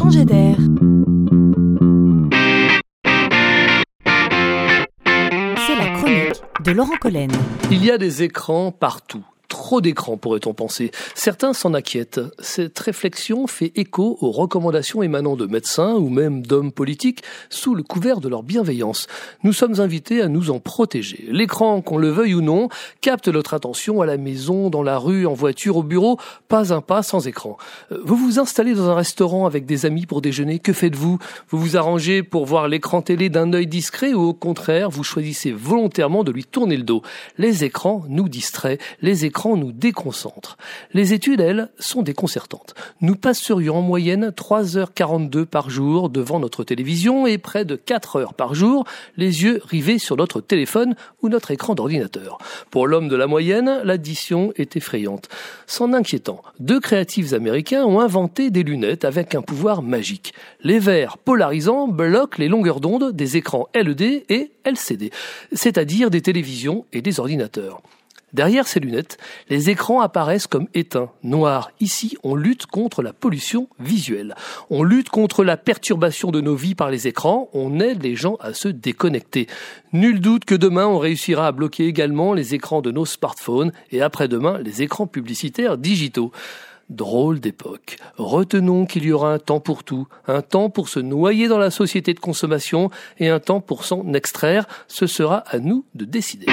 changer d'air. C'est la chronique de Laurent Collen. Il y a des écrans partout trop d'écrans, pourrait-on penser. Certains s'en inquiètent. Cette réflexion fait écho aux recommandations émanant de médecins ou même d'hommes politiques sous le couvert de leur bienveillance. Nous sommes invités à nous en protéger. L'écran, qu'on le veuille ou non, capte notre attention à la maison, dans la rue, en voiture, au bureau, pas un pas sans écran. Euh, vous vous installez dans un restaurant avec des amis pour déjeuner, que faites-vous? Vous vous arrangez pour voir l'écran télé d'un œil discret ou au contraire, vous choisissez volontairement de lui tourner le dos. Les écrans nous distraient, les écrans nous déconcentre. Les études, elles, sont déconcertantes. Nous passerions en moyenne 3h42 par jour devant notre télévision et près de 4 heures par jour les yeux rivés sur notre téléphone ou notre écran d'ordinateur. Pour l'homme de la moyenne, l'addition est effrayante. S'en inquiétant, deux créatifs américains ont inventé des lunettes avec un pouvoir magique. Les verres polarisants bloquent les longueurs d'onde des écrans LED et LCD, c'est-à-dire des télévisions et des ordinateurs. Derrière ces lunettes, les écrans apparaissent comme éteints, noirs. Ici, on lutte contre la pollution visuelle. On lutte contre la perturbation de nos vies par les écrans. On aide les gens à se déconnecter. Nul doute que demain, on réussira à bloquer également les écrans de nos smartphones et après-demain, les écrans publicitaires digitaux. Drôle d'époque. Retenons qu'il y aura un temps pour tout, un temps pour se noyer dans la société de consommation et un temps pour s'en extraire. Ce sera à nous de décider.